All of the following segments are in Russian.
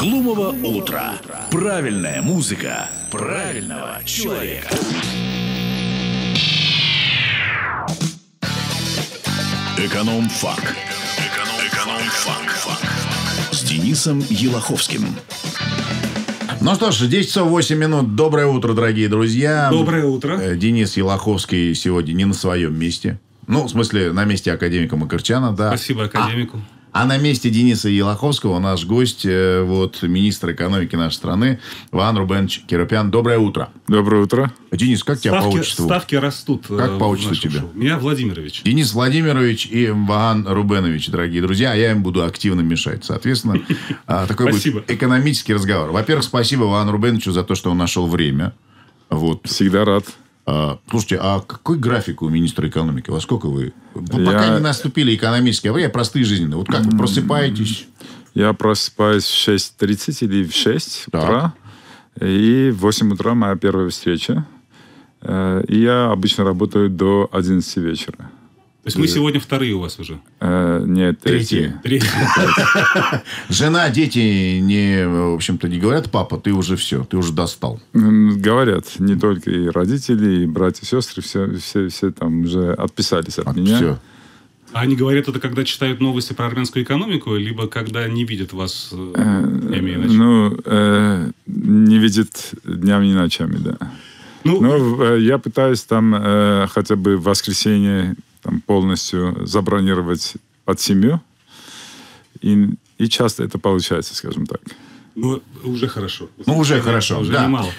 Глумого утра. Правильная музыка правильного человека. Эконом-фак. Эконом-фак. С Денисом Елоховским. Ну что ж, 10 часов 8 минут. Доброе утро, дорогие друзья. Доброе утро. Э, Денис Елоховский сегодня не на своем месте. Ну, в смысле, на месте академика Макарчана, да. Спасибо академику. А на месте Дениса Елоховского наш гость, э, вот, министр экономики нашей страны, Иван Рубенович Киропян. Доброе утро. Доброе утро. Денис, как тебя по Ставки, отчеству? ставки растут. э, Как по отчеству тебя? шоу. Меня Владимирович. Денис Владимирович и Ваган Рубенович, дорогие друзья, а я им буду активно мешать. Соответственно, а, такой Спасибо. будет экономический разговор. Во-первых, спасибо Вагану Рубеновичу за то, что он нашел время. Вот. Всегда рад. А, Слушайте, а какой график у министра экономики? Во сколько вы? Я- Пока не наступили экономические, а вы простые жизненные. Вот как вы просыпаетесь? Я просыпаюсь в 6.30 или в 6 Так. утра. И в 8 утра моя первая встреча. Э, И я обычно работаю до 11 вечера. То есть мы сегодня вторые у вас уже. Э, Нет, Третьи. Жена, дети не, в общем-то, не говорят, папа, ты уже все, ты уже достал. Говорят, не только и родители, и братья, и сестры, все, все, все там уже отписались от меня. Все. А они говорят это, когда читают новости про армянскую экономику, либо когда не видят вас э, днями и ночами? Ну, э, не видит днями и ночами, да. Ну, Ну, э, я пытаюсь там э, хотя бы в воскресенье там, полностью забронировать под семью. И, и часто это получается, скажем так. ну, уже хорошо. Ну, уже хорошо, Уже да. немало.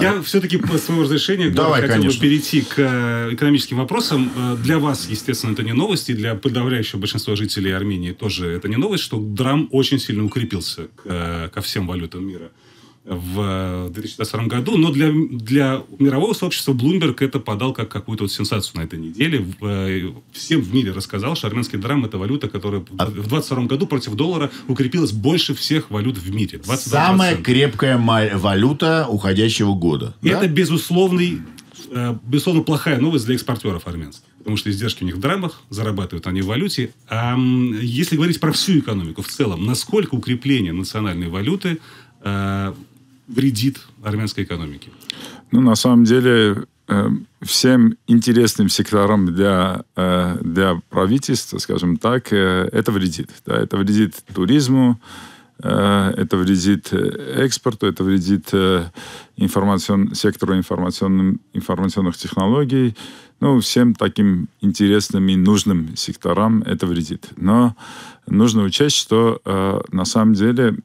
Я все-таки, по своему разрешению, Давай, хотел конечно. бы перейти к э, экономическим вопросам. Э, Для вас, естественно, это не новость, и для подавляющего большинства жителей Армении тоже это не новость, что драм очень сильно укрепился э, ко всем валютам мира в э, 2022 году, но для, для мирового сообщества Bloomberg это подал как какую-то вот сенсацию на этой неделе. Э, Всем в мире рассказал, что армянский драм это валюта, которая в 2022 году против доллара укрепилась больше всех валют в мире. 22%. Самая крепкая валюта уходящего года. Да? это безусловный, э, безусловно, плохая новость для экспортеров армянских. Потому что издержки у них в драмах, зарабатывают они в валюте. А если говорить про всю экономику в целом, насколько укрепление национальной валюты э, вредит армянской экономике? Ну, на самом деле, э, всем интересным секторам для, э, для правительства, скажем так, э, это вредит. Да? Это вредит туризму, это вредит экспорту, это вредит информацион, сектору информационным, информационных технологий. Ну, всем таким интересным и нужным секторам это вредит. Но нужно учесть, что на самом деле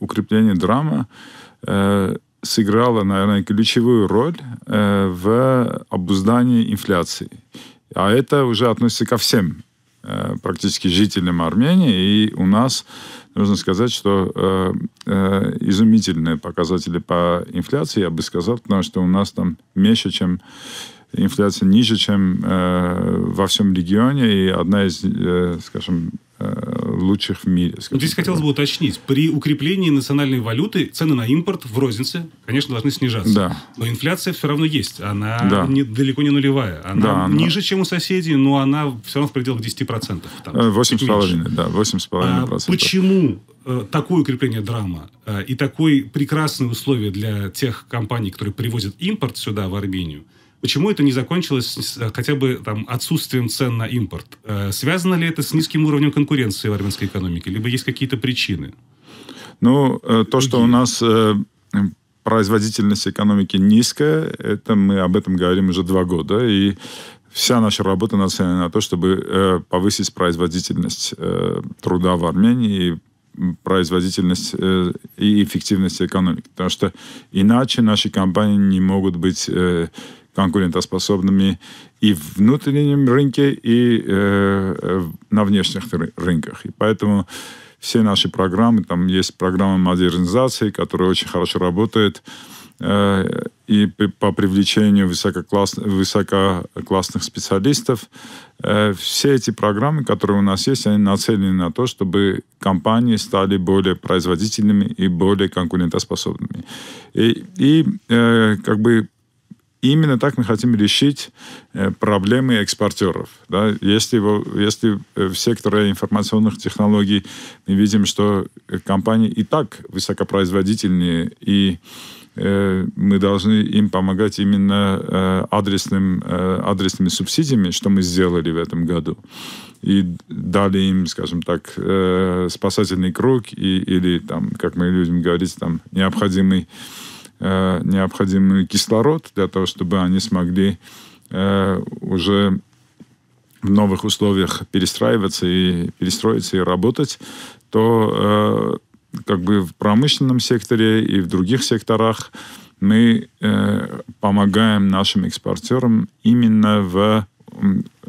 укрепление драма сыграла, наверное, ключевую роль э, в обуздании инфляции. А это уже относится ко всем э, практически жителям Армении. И у нас, нужно сказать, что э, изумительные показатели по инфляции, я бы сказал, потому что у нас там меньше, чем инфляция ниже, чем э, во всем регионе, и одна из, скажем, лучших в мире. Здесь хотелось бы уточнить. При укреплении национальной валюты цены на импорт в рознице, конечно, должны снижаться. Да. Но инфляция все равно есть. Она Да. не- далеко не нулевая. Она Да, ниже, чем у соседей, но она все равно в пределах 10%. Там, Э, Восемь чуть с меньше. половиной, да, восемь с половиной А процентов. Почему э, такое укрепление драма э, и такое прекрасные условия для тех компаний, которые привозят импорт сюда, в Армению, почему это не закончилось хотя бы там, отсутствием цен на импорт? Э, Связано ли это с низким уровнем конкуренции в армянской экономике? Либо есть какие-то причины? Ну, э, то, что у нас э, производительность экономики низкая, это мы об этом говорим уже два года, и вся наша работа нацелена на то, чтобы повысить производительность труда в Армении и производительность э, и эффективность экономики. Потому что иначе наши компании не могут быть э, конкурентоспособными и в внутреннем рынке, и э, э, на внешних ры- рынках. И поэтому все наши программы, там есть программа модернизации, которая очень хорошо работает, э, и по привлечению высококласс- высококлассных специалистов. Э, Все эти программы, которые у нас есть, они нацелены на то, чтобы компании стали более производительными и более конкурентоспособными. И, и э, как бы именно так мы хотим решить э, проблемы экспортеров. Да? Если, если э, в секторе информационных технологий мы видим, что компании и так высокопроизводительные, и э, мы должны им помогать именно адресным, адресными субсидиями, что мы сделали в этом году. И дали им, скажем так, спасательный круг, и, или, там, как мы любим говорить, там, необходимый э, необходимый кислород для того, чтобы они смогли э, уже в новых условиях перестраиваться и перестроиться и работать, то э, как бы в промышленном секторе и в других секторах мы э, помогаем нашим экспортерам именно в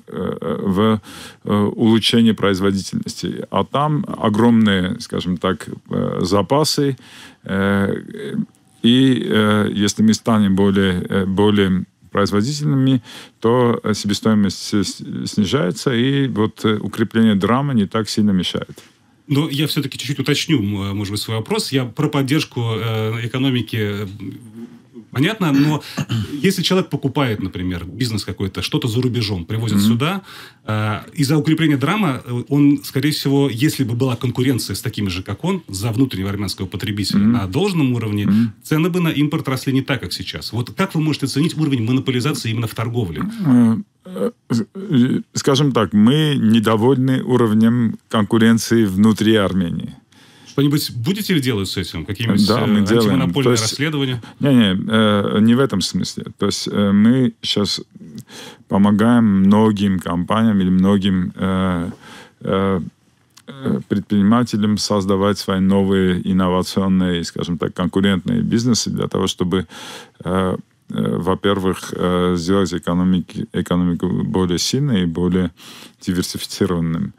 э, в э, улучшении производительности. А там огромные, скажем так, э, запасы и э, если мы станем более, э, более производительными, то себестоимость снижается, и вот э, укрепление драмы не так сильно мешает. Но я все-таки чуть-чуть уточню, может быть, свой вопрос. Я про поддержку э, экономики понятно, но если человек покупает, например, бизнес какой-то, что-то за рубежом, привозит mm-hmm. сюда, э, из-за укрепления драма э, он, скорее всего, если бы была конкуренция с такими же, как он, за внутреннего армянского потребителя mm-hmm. на должном уровне, mm-hmm. цены бы на импорт росли не так, как сейчас. Вот как вы можете оценить уровень монополизации именно в торговле? Э, скажем так, мы недовольны уровнем конкуренции внутри Армении. Что-нибудь будете ли делать с этим? Какие-нибудь да, мы э, антимонопольные есть, расследования? Не-не, э, не в этом смысле. То есть э, мы сейчас помогаем многим компаниям или многим э, э, предпринимателям создавать свои новые инновационные, скажем так, конкурентные бизнесы для того, чтобы э, во-первых, сделать экономики, экономику более сильной и более диверсифицированным.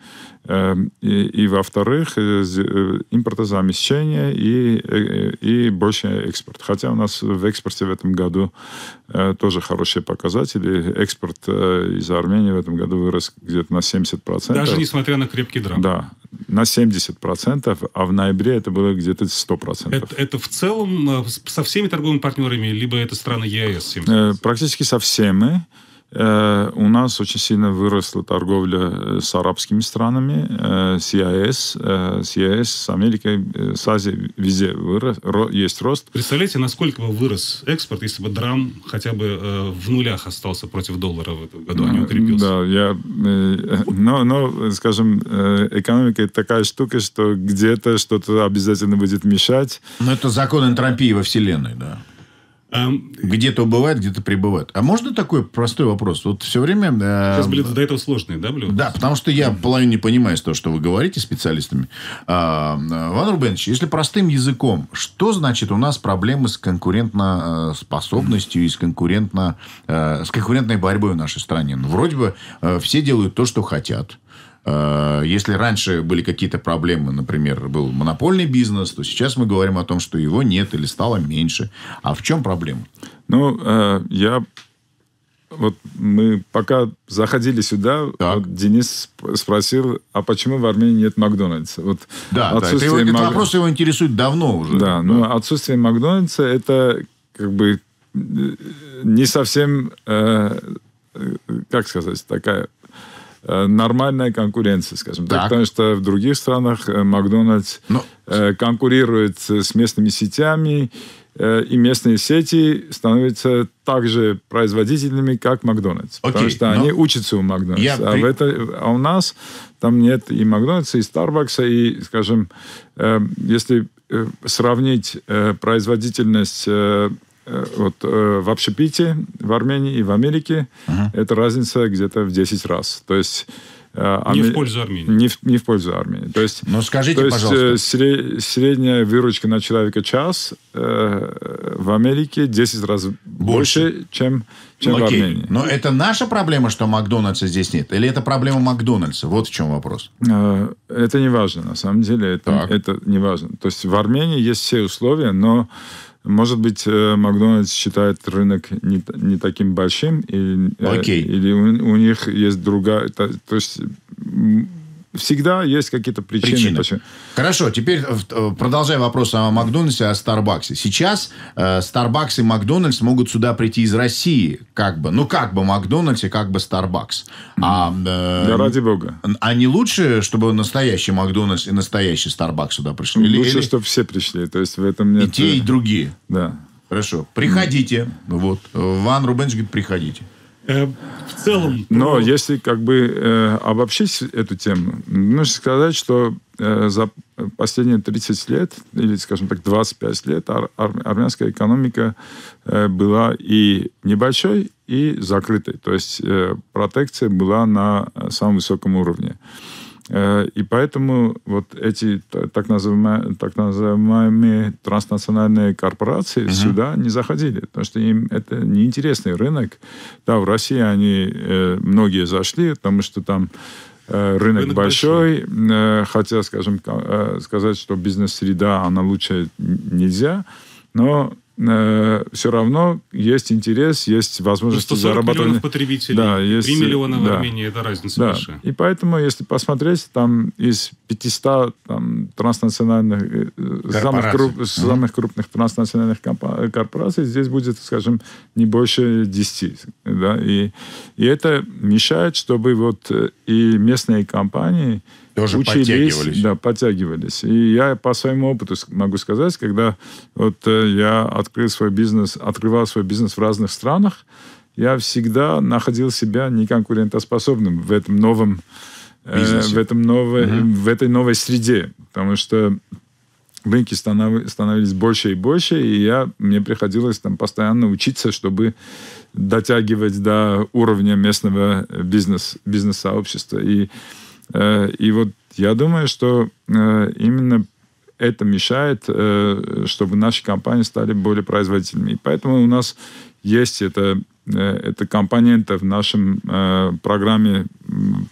Эм, и, и во-вторых, э, э, импортозамещение и, э, и больше экспорт. Хотя у нас в экспорте в этом году тоже хорошие показатели. Экспорт из Армении в этом году вырос где-то на 70%. Даже несмотря на крепкий драм. Да, на 70%, а в ноябре это было где-то 100%. Это, это в целом со всеми торговыми партнерами, либо это страны ЕАЭС? 70%? Практически со всеми. Э, у нас очень сильно выросла торговля э, с арабскими странами, э, с ЕАЭС, с ЕАЭС, с Америкой, с Азией, везде вырос, есть рост. Представляете, насколько бы вырос экспорт, если бы драм хотя бы в нулях остался против доллара в этом году, а не укрепился? Да, я, но, но, скажем, экономика это такая штука, что где-то что-то обязательно будет мешать. Но это закон энтропии во Вселенной, да. Где-то убывает, где-то прибывает. А можно такой простой вопрос? Вот все время... Э, Сейчас блюда до этого сложные, да, блюда? Да, потому что я половину не понимаю из того, что вы говорите специалистами. А, Ван Рубенович, если простым языком, что значит у нас проблемы с конкурентоспособностью и с, конкурентно, э, с конкурентной борьбой в нашей стране? Ну, вроде бы э, все делают то, что хотят. Э, если раньше были какие-то проблемы, например, был монопольный бизнес, то сейчас мы говорим о том, что его нет или стало меньше. А в чем проблема? Ну, э, я вот мы пока заходили сюда, вот Денис спросил, а почему в Армении нет Макдональдса? Вот да, да это его, этот Мак... вопрос его интересует давно уже. Да, но отсутствие Макдональдса это как бы не совсем, э, как сказать, такая Э, нормальная конкуренция, скажем так. так. Потому что в других странах э, Макдональдс Но... Э, конкурирует с местными сетями, и местные сети становятся также производительными, как Макдональдс. Окей, потому что но... они учатся у Макдональдса. Я... А, в это, а у нас там нет и Макдональдса, и Старбакса, и, скажем, если сравнить производительность Э, вот, э, в общепите в Армении и в Америке uh-huh. это разница где-то в 10 раз. То есть э, не в пользу Армении. Не в, не в пользу Армении. То есть, Но скажите, то есть, пожалуйста. Сред, средняя выручка на человека час э, в Америке 10 раз больше, больше чем, чем Окей. в Армении. Но это наша проблема, что Макдональдса здесь нет? Или это проблема Макдональдса? Вот в чем вопрос. Э, это не важно, на самом деле. Это, это не важно. То есть в Армении есть все условия, но может быть, э, Макдональдс считает рынок не, не таким большим, или, okay. или у, у них есть другая... То, то есть всегда есть какие-то причины. Причины. почему- Хорошо, теперь э, продолжая вопрос о Макдональдсе, о Старбаксе. Сейчас э, Starbucks и Макдональдс могут сюда прийти из России, как бы. Ну, как бы Макдональдс и как бы Старбакс. А, э, Да ради бога. а не лучше, чтобы настоящий Макдональдс и настоящий Старбакс сюда пришли? Или- Лучше, или чтобы все пришли. То есть в этом нет... и те, и другие? Да. Хорошо. Приходите. Вот. Ван Рубенч говорит, приходите. Э, В целом... Но если как бы э, обобщить эту тему, нужно сказать, что э, за последние 30 лет, или, скажем так, 25 лет, ар- ар- армянская экономика э, была и небольшой, и закрытой. То есть э, протекция была на э, самом высоком уровне. Э, И поэтому вот эти так называемые, так называемые транснациональные корпорации сюда не заходили, потому что им это неинтересный рынок. Да, в России они э, многие зашли, потому что там э, рынок, Рынок большой, э, хотя, скажем, ка- э, сказать, что бизнес-среда, она лучше нельзя, но все равно есть интерес, есть возможность 140 зарабатывания. миллионов потребителей, Да, есть, 3 миллиона в да. Армении, это разница Да. большая. И поэтому, если посмотреть, там из 500 там, транснациональных, э, э, самых, круп- самых крупных транснациональных компа- корпораций, здесь будет, скажем, не больше 10. Да? И, и это мешает, чтобы вот э, и местные компании Тоже учились, подтягивались. Да, подтягивались. И я по своему опыту могу сказать, когда вот э, я открыл свой бизнес, открывал свой бизнес в разных странах, я всегда находил себя неконкурентоспособным в этом новом э, в этом новой, в этой новой среде, потому что рынки станов- становились больше и больше, и я, мне приходилось там постоянно учиться, чтобы дотягивать до уровня местного бизнес, бизнес-сообщества. И, э, и вот я думаю, что э, именно это мешает, э, чтобы наши компании стали более производительными. И поэтому у нас есть это, э, это компонента в нашем э, программе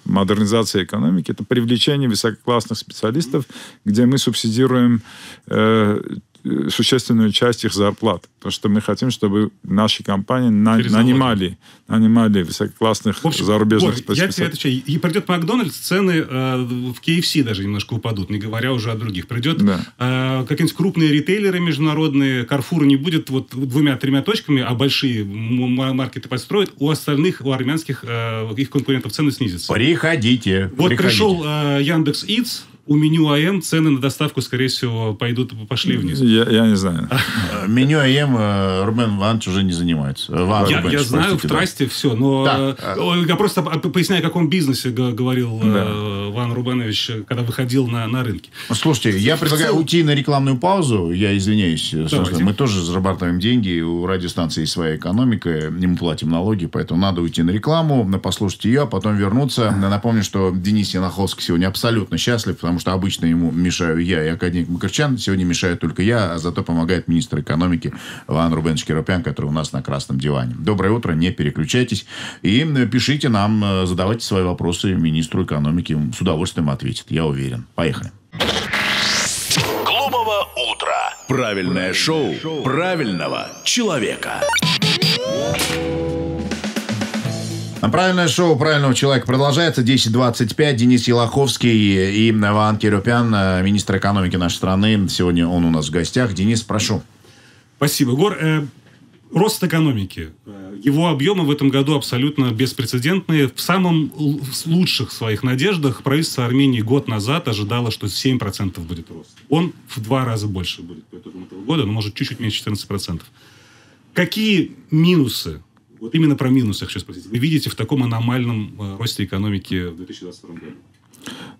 модернизации экономики. Это привлечение высококлассных специалистов, где мы субсидируем существенную часть их зарплат. Потому что мы хотим, чтобы наши компании на- нанимали, нанимали высококлассных В общем, зарубежных Борь, я тебе специалистов. отвечаю. И придет Макдональдс, цены э, в KFC даже немножко упадут, не говоря уже о других. Придет Да. э, какие-нибудь крупные ритейлеры международные, Carrefour не будет вот двумя-тремя точками, а большие маркеты построят. У остальных, у армянских э, их конкурентов цены снизятся. Приходите. Вот приходите. пришел э, Яндекс Eats, у меню АМ цены на доставку, скорее всего, пойдут, пошли вниз. Я, я не знаю. Э, Меню АМ э, Рубен Иванович уже не занимается. Э, Ван Я, знаю, в да. трасте все, но Да. я просто по- поясняю, о каком бизнесе говорил Ван Рубенович, э, когда выходил на, на рынке. Слушайте, я предлагаю уйти на рекламную паузу. Я извиняюсь. Мы тоже зарабатываем деньги. У радиостанции есть своя экономика. И мы платим налоги, поэтому надо уйти на рекламу, на- послушать ее, а потом вернуться. Напомню, что Денис Яноховский сегодня абсолютно счастлив, потому что обычно ему мешаю я и академик Макарчан. Сегодня мешает только я, а зато помогает министр экономики Ван Рубенович Киропян, который у нас на красном диване. Доброе утро, не переключайтесь. И пишите нам, э, задавайте свои вопросы министру экономики. Он С удовольствием ответит, я уверен. Поехали. Глумово утро. Правильное шоу правильного человека. А Правильное шоу правильного человека продолжается. 10.25. Денис Елаховский и Иван Кирюпян, э, министр экономики нашей страны. Сегодня он у нас в гостях. Денис, прошу. Спасибо, Гор. Э, рост экономики. Э, Его объемы в этом году абсолютно беспрецедентные. В самом лучших своих надеждах правительство Армении год назад ожидало, что 7% будет рост. Он в два раза больше будет по итогам этого года, но может чуть-чуть меньше 14%. Какие минусы, вот именно про минусы хочу спросить, вы видите в таком аномальном э, росте экономики в 2022 году?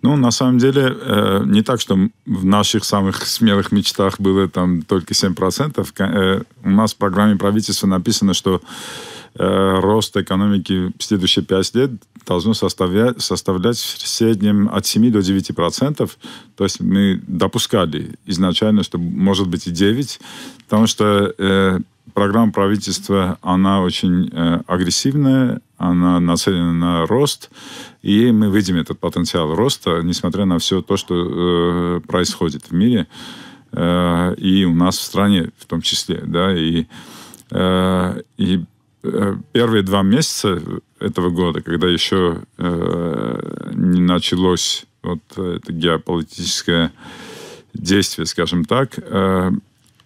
Ну, на самом деле, э, не так, что в наших самых смелых мечтах было там только 7%. Ка- э, у нас в программе правительства написано, что э, рост экономики в следующие 5 лет должно составлять, составлять в среднем от 7 до 9 процентов. То есть мы допускали изначально, что может быть и 9, потому что э, программа правительства, она очень э, агрессивная, она нацелена на рост, и мы видим этот потенциал роста, несмотря на все то, что э, происходит в мире, э, и у нас в стране в том числе, да, и, э, и э, первые два месяца этого года, когда еще э, не началось вот это геополитическое действие, скажем так, э,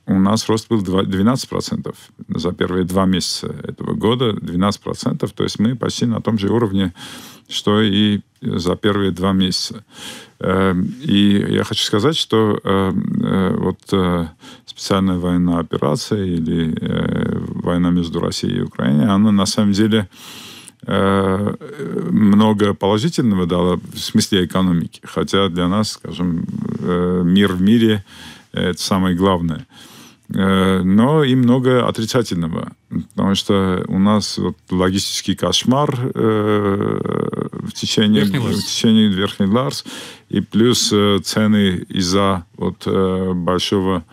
у нас рост был 12% за первые два месяца этого года, 12%, то есть мы почти на том же уровне, что и за первые два месяца. Эм, и я хочу сказать, что эм, э, вот э, специальная военная операция или э, война между Россией и Украиной, она на самом деле много положительного дала в смысле экономики. Хотя для нас, скажем, мир в мире – это самое главное – Э, но и много отрицательного. Потому что у нас вот логистический кошмар э, в течение, в течение Верхний Ларс. И плюс э, цены из-за вот, э, большого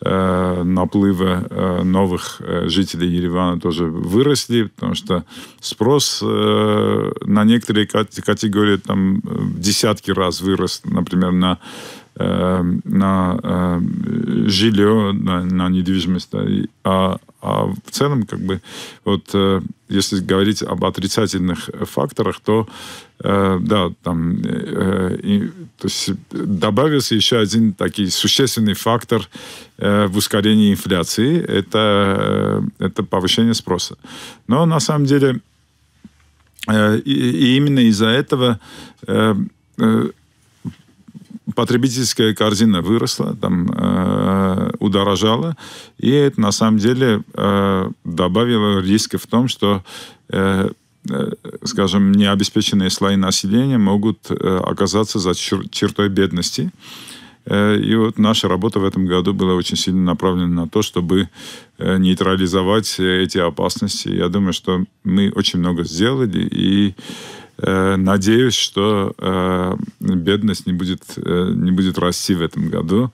э, наплыва э, новых э, жителей Еревана тоже выросли, потому что спрос э, на некоторые категории там в десятки раз вырос, например, на Э, на э, жилье, на, на недвижимость. Да, а, а в целом, как бы, вот э, если говорить об отрицательных факторах, то да, там, и, то есть добавился еще один такой существенный фактор в ускорении инфляции, это, это повышение спроса. Но на самом деле и, и именно из-за этого потребительская корзина выросла, там э, удорожала, и это на самом деле э, добавило риска в том, что э, э, скажем, необеспеченные слои населения могут э, оказаться за чер- чертой бедности. Э, и вот наша работа в этом году была очень сильно направлена на то, чтобы нейтрализовать эти опасности. Я думаю, что мы очень много сделали, и надеюсь, что э, бедность не будет, э, не будет расти в этом году.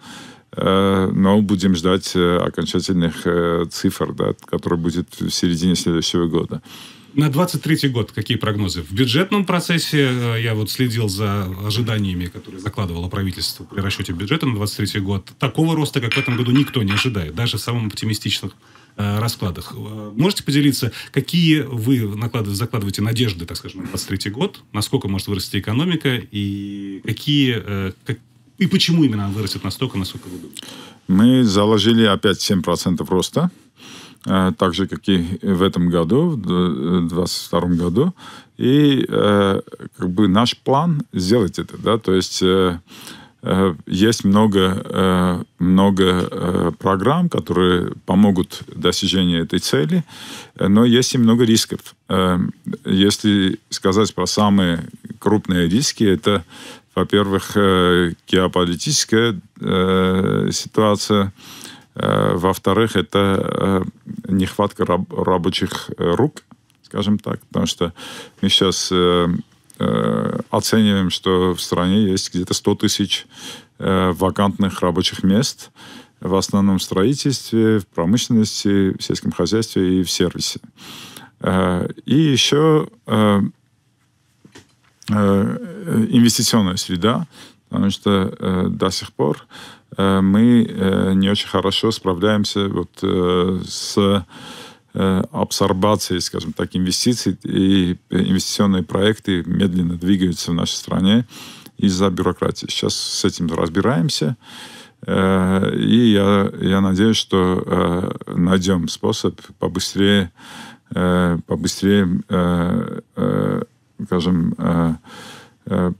Но будем ждать окончательных цифр, да, которые будет в середине следующего года. На 23 год какие прогнозы? В бюджетном процессе я вот следил за ожиданиями, которые закладывало правительство при расчете бюджета на 23 год. Такого роста, как в этом году, никто не ожидает, даже в самом оптимистичных Э, раскладах. Э, можете поделиться, какие вы закладываете надежды, так скажем, на 23 год, насколько может вырасти экономика, и какие, э, как, и почему именно она вырастет настолько, насколько вы думаете? Мы заложили опять 7% роста, так же, как и в этом году, в 2022 году. И как бы наш план сделать это, да, то есть Э, есть много, э, много э, программ, которые помогут достижению этой цели, но есть и много рисков. Если сказать про самые крупные риски, это, во-первых, геополитическая ситуация, во-вторых, это нехватка рабочих рук, скажем так, потому что мы сейчас Э, оцениваем, что в стране есть где-то 100 тысяч э, вакантных рабочих мест, в основном в строительстве, в промышленности, в сельском хозяйстве и в сервисе. Э, и еще инвестиционная среда, потому что до сих пор мы не очень хорошо справляемся вот с абсорбации, скажем так, инвестиций и инвестиционные проекты медленно двигаются в нашей стране из-за бюрократии. Сейчас с этим разбираемся. Э, и я, я надеюсь, что э, найдем способ побыстрее, побыстрее скажем, Э,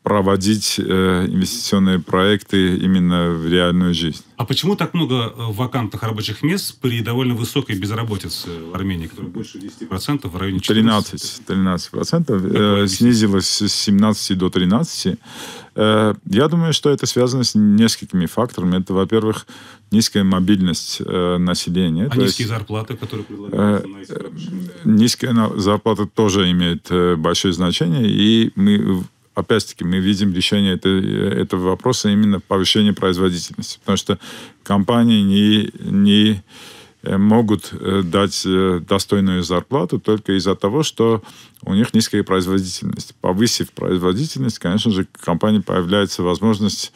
проводить э, инвестиционные проекты именно в реальную жизнь. А почему так много э, вакантных рабочих мест при довольно высокой безработице в Армении, которая больше 10%, в районе 14? 13%. 13% снизилась с 17 до 13. Я думаю, что это связано с несколькими факторами. Это, во-первых, низкая мобильность населения. А низкие есть, зарплаты, которые предлагаются на Низкая зарплата тоже имеет большое значение. И мы опять-таки, мы видим решение этой, этого вопроса именно повышение производительности. Потому что компании не, не э, могут э, дать э, достойную зарплату только из-за того, что у них низкая производительность. Повысив производительность, конечно же, компании появляется возможность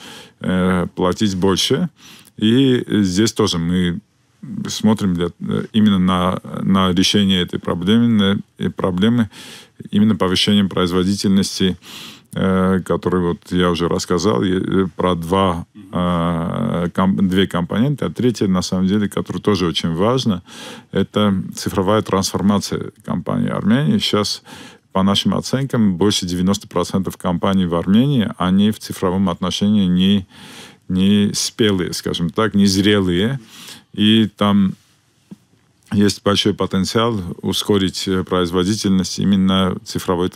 платить больше. И здесь тоже мы смотрим для, именно на, на решение этой проблемы, проблемы именно повышением производительности который вот я уже рассказал э, про два, э, две компоненты. А третья, на самом деле, которая тоже очень важна, это цифровая трансформация компании Армении. Сейчас по нашим оценкам, больше 90% компаний в Армении, они в цифровом отношении не, не спелые, скажем так, не зрелые. И там есть большой потенциал ускорить производительность именно цифровой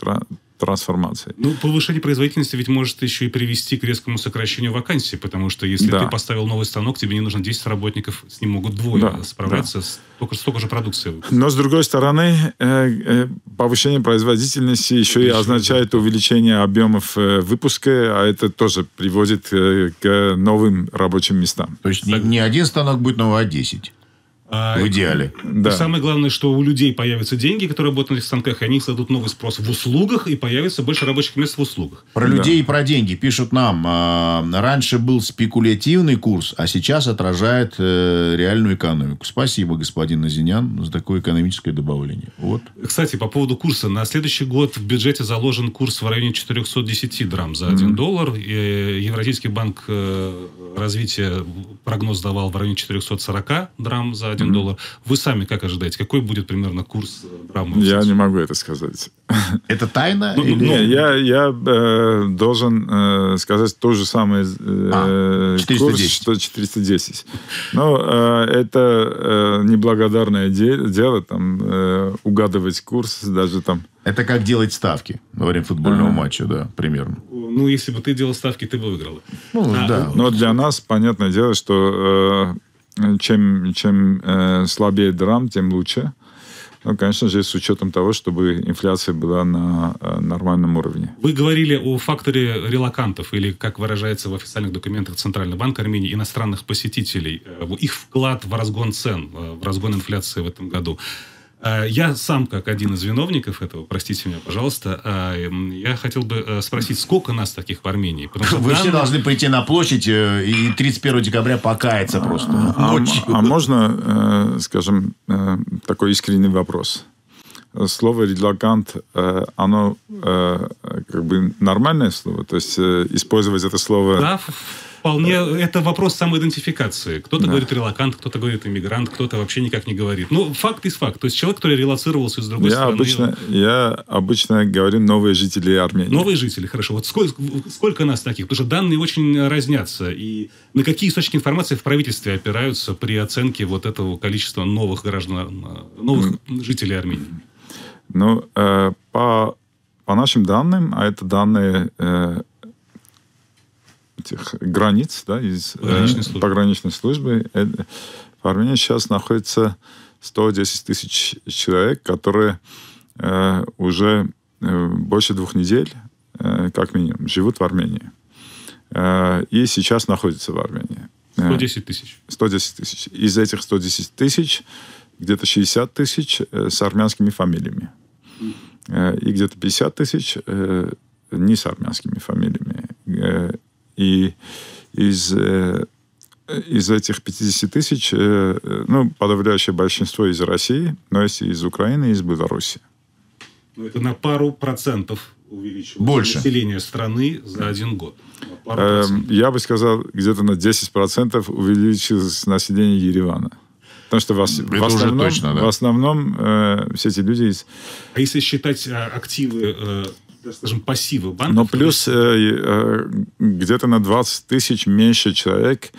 трансформации. Ну, повышение производительности ведь может еще и привести к резкому сокращению вакансий, потому что если да. ты поставил новый станок, тебе не нужно 10 работников, с ним могут двое да, справляться, да. Столько, столько же продукции. Но, с другой стороны, э, э, повышение производительности еще и означает увеличение объемов э, выпуска, а это тоже приводит к новым рабочим местам. То есть не, не один станок будет, но а 10. А, в идеале. Да. самое главное, что у людей появятся деньги, которые работают на этих станках, и они создадут новый спрос в услугах, и появится больше рабочих мест в услугах. Про да. людей и про деньги пишут нам. А, раньше был спекулятивный курс, а сейчас отражает э, реальную экономику. Спасибо, господин Назинян, за такое экономическое добавление. Вот. Кстати, по поводу курса. На следующий год в бюджете заложен курс в районе 410 драм за 1 mm-hmm. доллар. И Евразийский банк э, развития прогноз давал в районе 440 драм за 1 1 mm-hmm. доллар. Вы сами как ожидаете? Какой будет примерно курс драмы? Я не могу это сказать. Это тайна? Ну, или... Не, я, я э, должен э, сказать то же самое э, а, 410. курс, что 410. Но э, это э, неблагодарное де- дело, там, э, угадывать курс, даже там... Это как делать ставки во время футбольного а. матча, да, примерно. Ну, если бы ты делал ставки, ты бы выиграл. Ну, а, да. Но для нас, понятное дело, что... Э, чем, чем э, слабее драм, тем лучше. Ну, конечно же, с учетом того, чтобы инфляция была на э, нормальном уровне. Вы говорили о факторе релакантов, или, как выражается в официальных документах Центрального банка Армении, иностранных посетителей. Э, их вклад в разгон цен, э, в разгон инфляции в этом году. Э, я сам, как один из виновников этого, простите меня, пожалуйста, э, я хотел бы э, спросить, сколько нас таких в Армении? Потому что Вы данные... все должны пойти на площадь и 31 декабря покаяться просто. А, а, а можно, скажем, такой искренний вопрос? Слово «редлагант», оно как бы нормальное слово? То есть использовать это слово... Да, вполне это вопрос самоидентификации. Кто-то да. говорит релакант, кто-то говорит иммигрант, кто-то вообще никак не говорит. Ну, факт из факт. То есть человек, который релацировался из другой я страны. Обычно, я обычно говорю новые жители Армении. Новые жители, хорошо. Вот сколько, сколько нас таких? Потому что данные очень разнятся. И на какие источники информации в правительстве опираются при оценке вот этого количества новых граждан, новых mm. жителей Армении? Ну, э, по, по нашим данным, а это данные э, этих границ, да, из пограничной э, службы, пограничной службы э, в Армении сейчас находится 110 тысяч человек, которые э, уже э, больше двух недель, э, как минимум, живут в Армении. Э, и сейчас находятся в Армении. 110 тысяч. 110 тысяч. Из этих 110 тысяч где-то 60 тысяч с армянскими фамилиями. И где-то 50 тысяч не с армянскими фамилиями. Э, и из, э, из этих 50 тысяч, э, ну, подавляющее большинство из России, но есть и из Украины, и из Беларуси. Ну, это на пару процентов увеличилось Больше. население страны за один год. Эм, я бы сказал, где-то на 10% увеличилось население Еревана. Потому что вас, в основном, точно, да. в основном э, все эти люди... Из... А если считать а, активы э, скажем, пассивы банков. Но плюс э, э, где-то на 20 тысяч меньше человек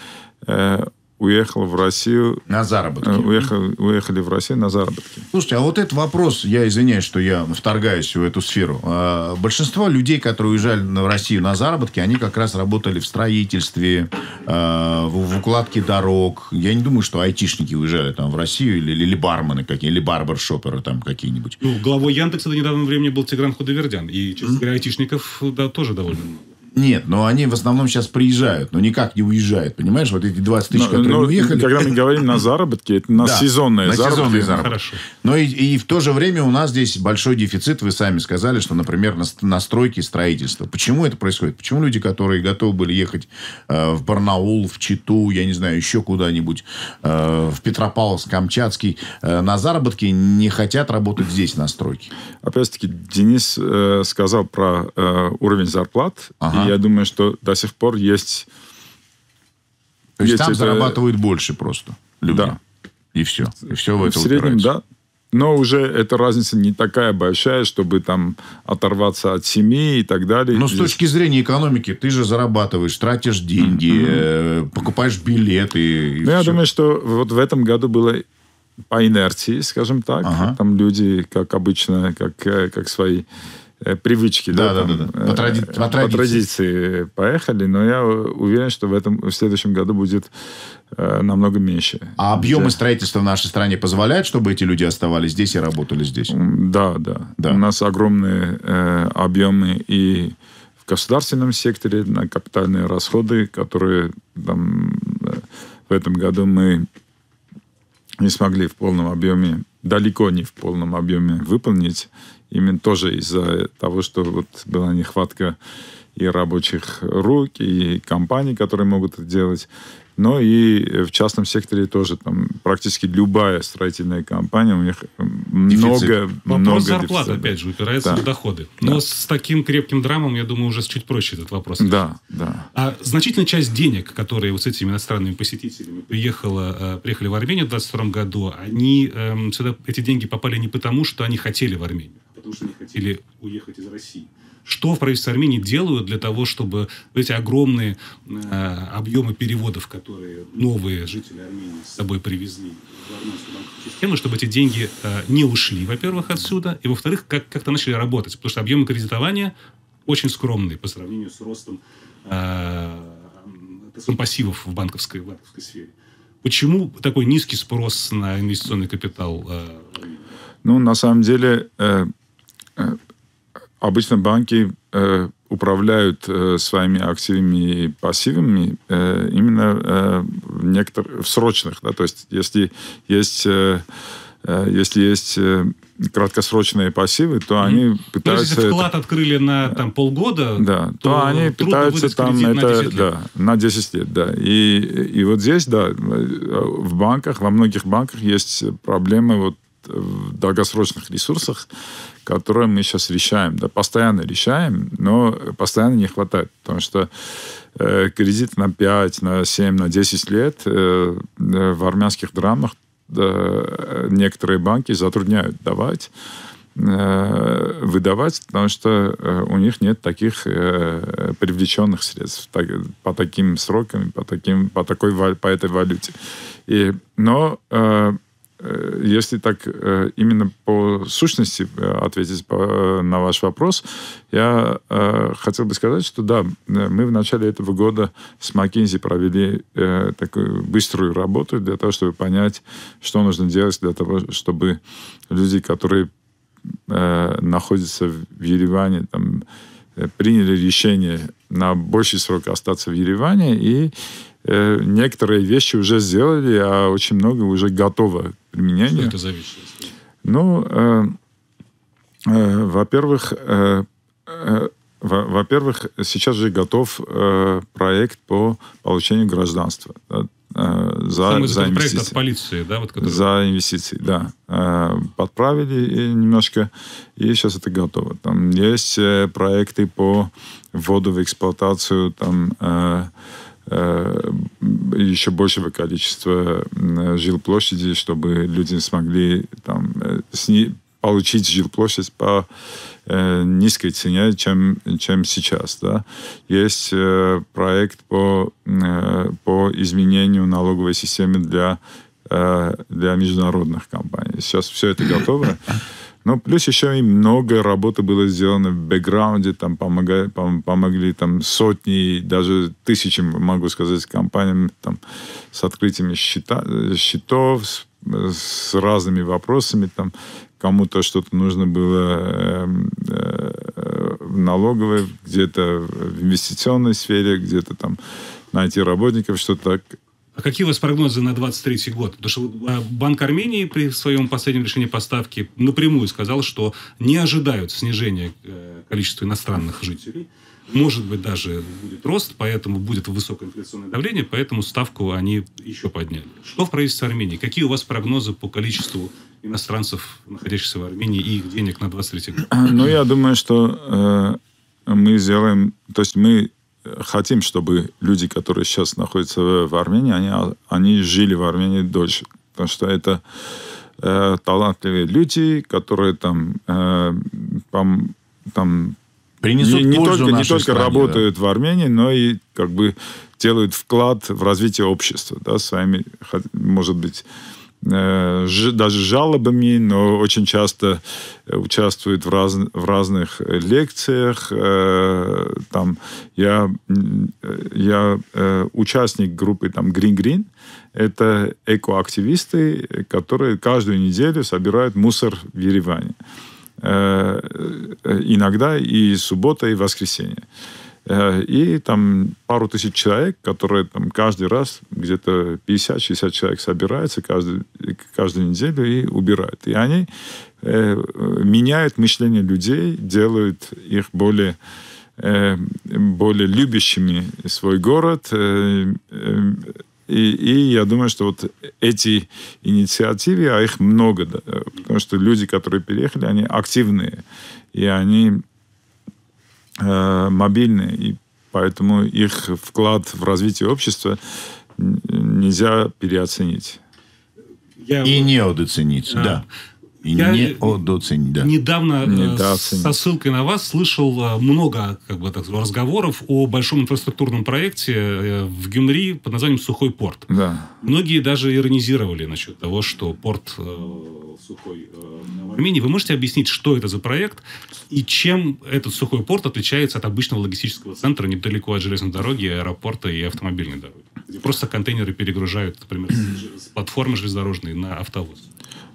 э, уехал в Россию... На заработки. Э, уехал, уехали в Россию на заработки. Слушайте, а вот этот вопрос, я извиняюсь, что я вторгаюсь в эту сферу. А, большинство людей, которые уезжали в Россию на заработки, они как раз работали в строительстве, а, в, укладке дорог. Я не думаю, что айтишники уезжали там в Россию или, или бармены какие или барбершоперы там какие-нибудь. Ну, главой Яндекса до недавнего времени был Тигран Худовердян. И, честно говоря, айтишников да, тоже довольно много. Нет, но они в основном сейчас приезжают, но никак не уезжают, понимаешь? Вот эти 20 тысяч, Но- которые но уехали... Когда мы говорим на заработки, это на Да, сезонные на заработки. сезонные заработки. Хорошо. Но и, и в то же время у нас здесь большой дефицит. Вы сами сказали, что, например, на, на стройке и строительство. Почему это происходит? Почему люди, которые готовы были ехать э, в Барнаул, в Читу, я не знаю, еще куда-нибудь, э, в Петропавловск, Камчатский, э, на заработки не хотят работать здесь, на стройке? Опять-таки, Денис э, сказал про э, уровень зарплат. Ага. И я думаю, что до сих пор есть... То есть, есть там это- зарабатывают больше просто люди. Да. И все. И все в это в среднем, упирается. да. Но уже эта разница не такая большая, чтобы там оторваться от семьи и так далее. Но с Здесь- точки зрения экономики, ты же зарабатываешь, тратишь деньги, э, покупаешь билеты. и Ну, я думаю, что вот в этом году было по инерции, скажем так. Ага. Там люди, как обычно, как, э, как свои привычки. Да, да, там, да, да. э, По тради- по традиции. традиции поехали. Но я уверен, что в, этом, в следующем году будет э, намного меньше. А объемы Да. строительства в нашей стране позволяют, чтобы эти люди оставались здесь и работали здесь? Да, да. Да. У нас огромные э, объемы и в государственном секторе на капитальные расходы, которые там, э, в этом году мы не смогли в полном объеме, далеко не в полном объеме выполнить. Именно тоже из-за того, что вот была нехватка и рабочих рук, и компаний, которые могут это делать. Но и в частном секторе тоже там практически любая строительная компания, у них много, Вопрос много зарплаты, дефицита. опять же, упирается Да. в доходы. Но с таким крепким драмом, я думаю, уже чуть проще этот вопрос. Да, да. А значительная часть денег, которые вот с этими иностранными посетителями приехала, э, приехали в Армению в 2022 году, они эм, сюда, эти деньги попали не потому, что они хотели в Армению, потому что они хотели уехать из России. Что в правительстве Армении делают для того, чтобы эти огромные э, объемы переводов, которые новые жители Армении с собой привезли в армянскую банковскую систему, чтобы эти деньги э, не ушли, во-первых, отсюда, и, во-вторых, как- как-то начали работать. Потому что объемы кредитования очень скромные по сравнению с ростом э, с пассивов в банковской, в банковской сфере. Почему такой низкий спрос на инвестиционный капитал? э? Ну, на самом деле, э, э, обычно банки э, управляют э, своими активами и пассивами э, именно э, в, некотор- в срочных. Да? То есть, если есть, э, э, если есть э, краткосрочные пассивы, то они Ну, пытаются... если это- вклад открыли на там, полгода, да, то, то они пытаются там кредит на это, 10 лет. да, на 10 лет, да. И, и вот здесь, да, в банках, во многих банках есть проблемы вот в долгосрочных ресурсах, которые мы сейчас решаем, да, постоянно решаем, но постоянно не хватает, потому что э, кредит на 5, на 7, на 10 лет э, в армянских драмах э, некоторые банки затрудняют давать, э, выдавать, потому что э, у них нет таких э, привлеченных средств так- по таким срокам, по, таким, по, такой, по этой валюте. И, но э, если так э, именно по сущности э, ответить на ваш вопрос, я э, хотел бы сказать, что да, э, мы в начале этого года с McKinsey провели э, такую быструю работу для того, чтобы понять, что нужно делать для того, чтобы люди, которые э, находятся в Ереване, там, э, приняли решение на больший срок остаться в Ереване, и э, некоторые вещи уже сделали, а очень много уже готово к Что это за вещи? Ну, э, э, во-первых, э, э, во- во-первых, сейчас же готов э, проект по получению гражданства да, э, за, Самый за инвестиции. от полиции, да, вот который... За инвестиции, да. Э, Подправили и немножко, и сейчас это готово. Там есть э, проекты по вводу в эксплуатацию там, э, э, еще большего количества м, жилплощади, чтобы люди смогли там, э, сни- получить жилплощадь по э, низкой цене, чем, чем сейчас. Да. Есть э, проект по, э, по изменению налоговой системы для, э, для международных компаний. Сейчас все это готово. Ну, плюс еще и много работы было сделано в бэкграунде, там помогали, пом- помогли там сотни, даже тысячи, могу сказать, компаниям там, с открытием счета, счетов, с, с разными вопросами, там, кому-то что-то нужно было эм, э, в налоговой, где-то в инвестиционной сфере, где-то там найти работников, что-то. А какие у вас прогнозы на 23 год? Потому что а, Банк Армении при своем последнем решении поставки напрямую сказал, что не ожидают снижения э, количества иностранных жителей. Может быть, даже будет рост, поэтому будет высокое инфляционное давление, поэтому ставку они еще подняли. Что в правительстве Армении? Какие у вас прогнозы по количеству иностранцев, находящихся в Армении, и их денег на 23 год? Ну, я думаю, что э, мы сделаем... То есть мы хотим, чтобы люди, которые сейчас находятся в Армении, они, они жили в Армении дольше. Потому что это э, талантливые люди, которые там, э, там, там Принесут не, не пользу только, не только стране, работают да. в Армении, но и как бы делают вклад в развитие общества, да, своими, может быть, даже жалобами, но очень часто э, участвует в, раз, в разных лекциях. Э, там я, я участник группы там Green Green. Это экоактивисты, которые каждую неделю собирают мусор в Ереване. Иногда и суббота, и воскресенье. Э, и там пару тысяч человек, которые там каждый раз, где-то 50-60 человек собираются каждый, каждую неделю и убирают. И они э, меняют мышление людей, делают их более э, более любящими свой город. И, и я думаю, что вот эти инициативы, а их много, да, потому что люди, которые переехали, они активные, и они э, мобильные, и поэтому их вклад в развитие общества нельзя переоценить. Я... И неодоценить, а, да. И я недооценить, да. Недавно э, со ссылкой на вас слышал э, много как бы, так, разговоров о большом инфраструктурном проекте э, в Гюмри под названием «Сухой порт». Да. Многие даже иронизировали насчет того, что порт сухой в Армении. Вы можете объяснить, что это за проект и чем этот сухой порт отличается от обычного логистического центра недалеко от железной дороги, аэропорта и автомобильной дороги? Где просто контейнеры перегружают, например, с платформы железнодорожной на автовоз.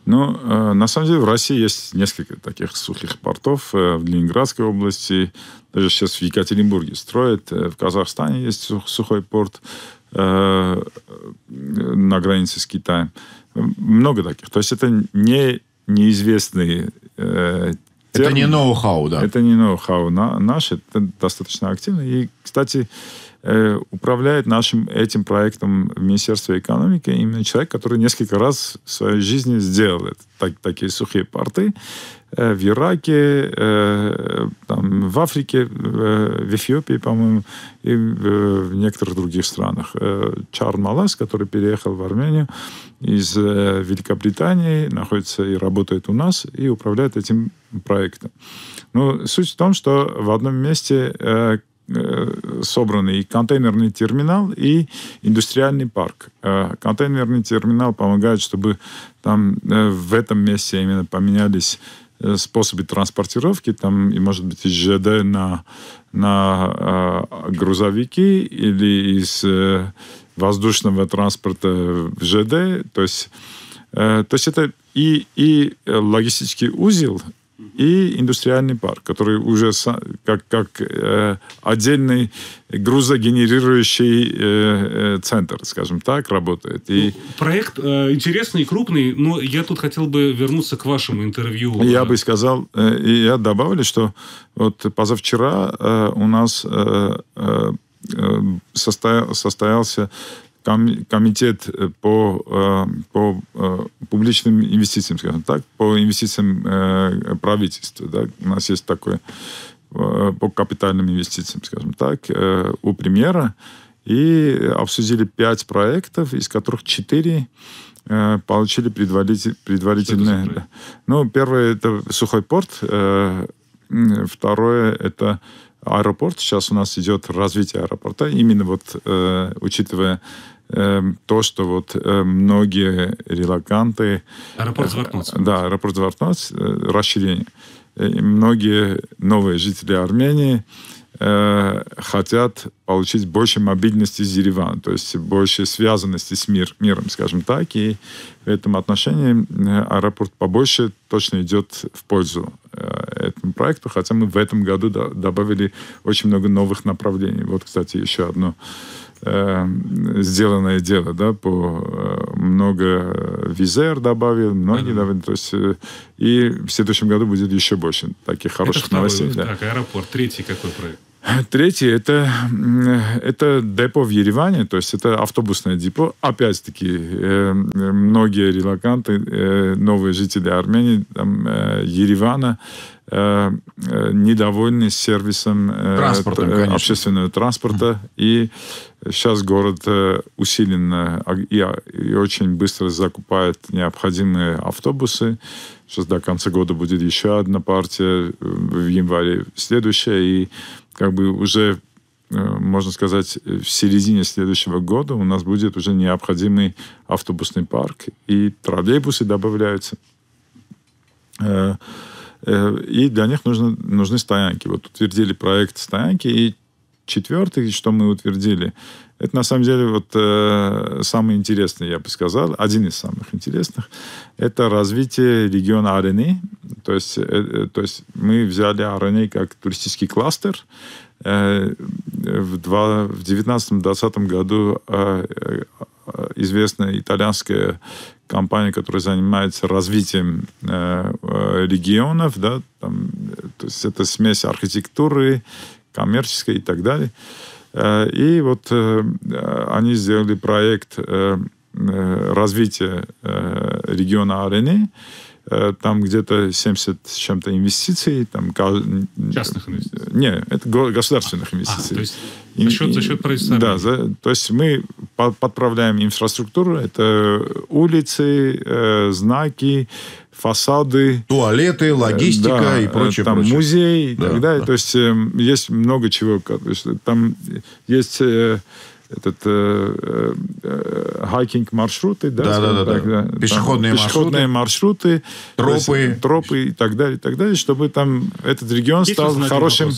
Ну, э, на самом деле в России есть несколько таких сухих портов. Э, в Ленинградской области, даже сейчас в Екатеринбурге строят. Э, в Казахстане есть сухой порт на границе с Китаем. Много таких. То есть это не неизвестные э, Это не ноу-хау, да? Это не ноу-хау на, наш, это достаточно активно. И, кстати, Э, управляет нашим этим проектом в Министерстве экономики именно человек, который несколько раз в своей жизни сделал это. Так, такие сухие порты э, в Ираке, э, там, в Африке, в Эфиопии, по-моему, и в некоторых других странах. Чар Малас, который переехал в Армению из Великобритании, находится и работает у нас, и управляет этим проектом. Но суть в том, что в одном месте Э, собраны и контейнерный терминал, и индустриальный парк. Э, контейнерный терминал помогает, чтобы там э, в этом месте именно поменялись способы транспортировки, там, и, может быть, из ЖД на, на э, грузовики или из э, воздушного транспорта в ЖД. То есть, э, то есть это и, и логистический узел, и индустриальный парк, который уже как, как э, отдельный грузогенерирующий э, э, центр, скажем так, работает. И... Ну, проект э, интересный, крупный, но я тут хотел бы вернуться к вашему интервью. Я бы сказал, э, и я добавлю, что вот позавчера э, у нас э, э, состоя, состоялся комитет э, по, э, по э, публичным инвестициям, скажем так, по инвестициям правительства. Да? У нас есть такой по капитальным инвестициям, скажем так, у премьера. И обсудили пять проектов, из которых четыре получили предваритель, предварительные... Ну, первое это сухой порт, второе это аэропорт. Сейчас у нас идет развитие аэропорта. Именно вот э, учитывая э, то, что вот э, многие релаканты... Аэропорт. Э, да, аэропорт Звартноц, э, расширение. И многие новые жители Армении э, хотят получить больше мобильности из Еревана, то есть больше связанности с мир, миром, скажем так. И в этом отношении э, аэропорт побольше точно идет в пользу э, этому проекту, хотя мы в этом году добавили очень много новых направлений. Вот, кстати, еще одно э, сделанное дело, да, по э, много визер добавил, многие добавили, то есть э, и в следующем году будет еще больше таких хороших новостей. Да. Так, аэропорт. Третий какой проект? Третий это, это депо в Ереване, то есть это автобусное депо. Опять-таки, э, многие релаканты, э, новые жители Армении, там, э, Еревана, недовольны сервисом э, общественного транспорта. И сейчас город э, усиленно и, и очень быстро закупает необходимые автобусы. Сейчас до конца года будет еще одна партия, в январе следующая. И как бы уже, э, можно сказать, в середине следующего года у нас будет уже необходимый автобусный парк, и троллейбусы добавляются. Э, э, и для них нужны, нужны стоянки. Вот утвердили проект стоянки, и четвертый, что мы утвердили, это на самом деле вот э, самый интересный, я бы сказал, один из самых интересных. Это развитие региона Арены. То есть, э, то есть мы взяли Арены как туристический кластер. Э, в 2019-2020 году э, э, известная итальянская компания, которая занимается развитием э, регионов, да, там, то есть это смесь архитектуры, коммерческой и так далее. Э, и вот э, они сделали проект э, развития региона Арены. Там где-то 70 с чем-то инвестиций. Там, Частных инвестиций? Не, это государственных инвестиций. А, то есть за счет, за счет правительства? Да, за, то есть мы подправляем инфраструктуру. Это улицы, знаки, фасады. Туалеты, логистика да, и прочее. Там прочее. музей и да, так далее. Да. То есть э, есть много чего. Там есть э, этот э, э, хайкинг маршруты, да, да, да, да, да. Пешеходные, пешеходные маршруты, тропы, есть, тропы и так далее, и так далее, чтобы там этот регион есть стал хорошим.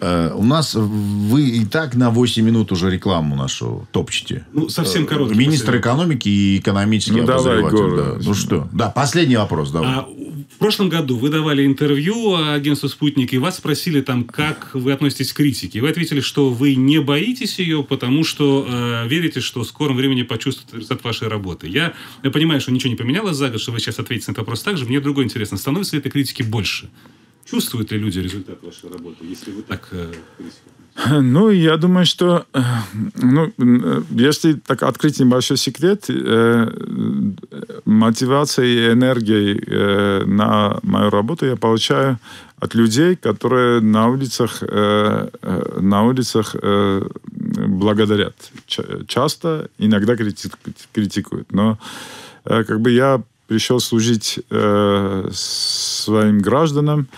Э, у нас вы и так на 8 минут уже рекламу нашу топчете. Ну совсем короткий. Министр экономики и экономический ну, давай, да. Ну что? Да, последний вопрос. Давай. А, в прошлом году вы давали интервью агентству «Спутник», и вас спросили там, как вы относитесь к критике. Вы ответили, что вы не боитесь ее, потому что э, верите, что в скором времени почувствуете результат вашей работы. Я, я понимаю, что ничего не поменялось за год, что вы сейчас ответите на этот вопрос так же. Мне другое интересно. Становится ли этой критики больше? Чувствуют ли люди результат вашей работы, если вы так э, критикуете? Ну, я думаю, что, э, ну, э, если так открыть небольшой секрет, э, мотивация и энергия э, на мою работу я получаю от людей, которые на улицах, э, э на улицах э, благодарят. Часто, иногда критикуют. Но э, как бы я пришел служить э, своим гражданам,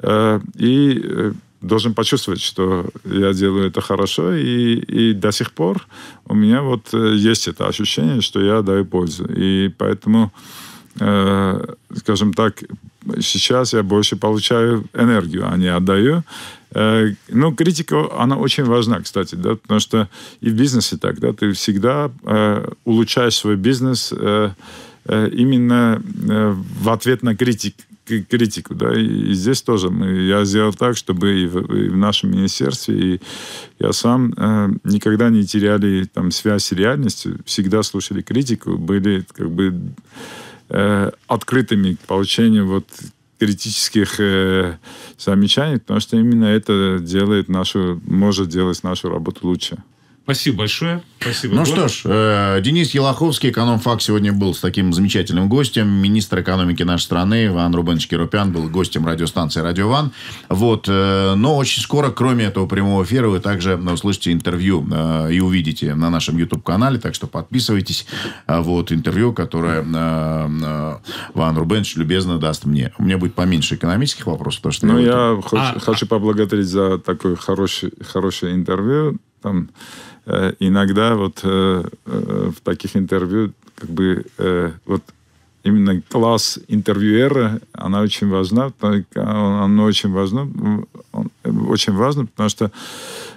э, и э, должен почувствовать, что я делаю это хорошо, и, и до сих пор у меня вот э, есть это ощущение, что я даю пользу. И поэтому, э, скажем так, сейчас я больше получаю энергию, а не отдаю. Э, ну, критика, она очень важна, кстати, да, потому что и в бизнесе так, да, ты всегда э, улучшаешь свой бизнес э, именно в ответ на критик, критику, да, и, здесь тоже я сделал так, чтобы и в, и в нашем министерстве, и я сам э, никогда не теряли там связь с реальностью, всегда слушали критику, были как бы э, открытыми к получению вот критических э, замечаний, потому что именно это делает нашу, может делать нашу работу лучше. Спасибо большое. Спасибо. Ну что ж, э, Денис Елаховский, экономфак, сегодня был с таким замечательным гостем. Министр экономики нашей страны Иван Рубенович Киропян был гостем радиостанции «Радио Ван». Вот, э, но очень скоро, кроме этого прямого эфира, вы также услышите интервью э, и увидите на нашем YouTube-канале, так что подписывайтесь. Э, вот, интервью, которое э, э, Иван Рубенович любезно даст мне. У меня будет поменьше экономических вопросов, потому что... Ну, я, я хочу, а, хочу поблагодарить за такое хорошее, хорошее интервью. Там иногда вот э, э, в таких интервью как бы вот именно класс интервьюера, она очень важна, она очень важна, очень важно, потому что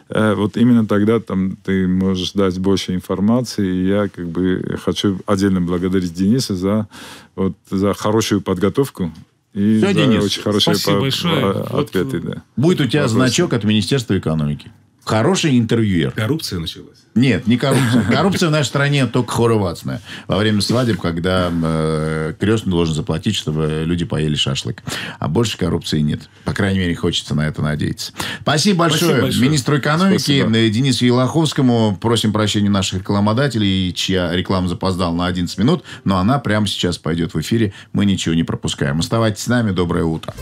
вот именно тогда там ты можешь дать больше информации, и я как бы хочу отдельно благодарить Дениса за вот за хорошую подготовку И Всё, да, Денис, очень хорошие по- большое. по- Вот, ответы, да. Будет у тебя Вопросы. значок от Министерства экономики. Хороший интервьюер. Коррупция началась. Нет, не коррупция. Коррупция в нашей стране только хороватная. Во время свадеб, когда э, крестный должен заплатить, чтобы люди поели шашлык. А больше коррупции нет. По крайней мере, хочется на это надеяться. Спасибо большое, Спасибо большое. министру экономики Спасибо. э, Денису Елоховскому. Просим прощения наших рекламодателей, чья реклама запоздала на 11 минут. Но она прямо сейчас пойдет в эфире. Мы ничего не пропускаем. Оставайтесь с нами. Доброе утро.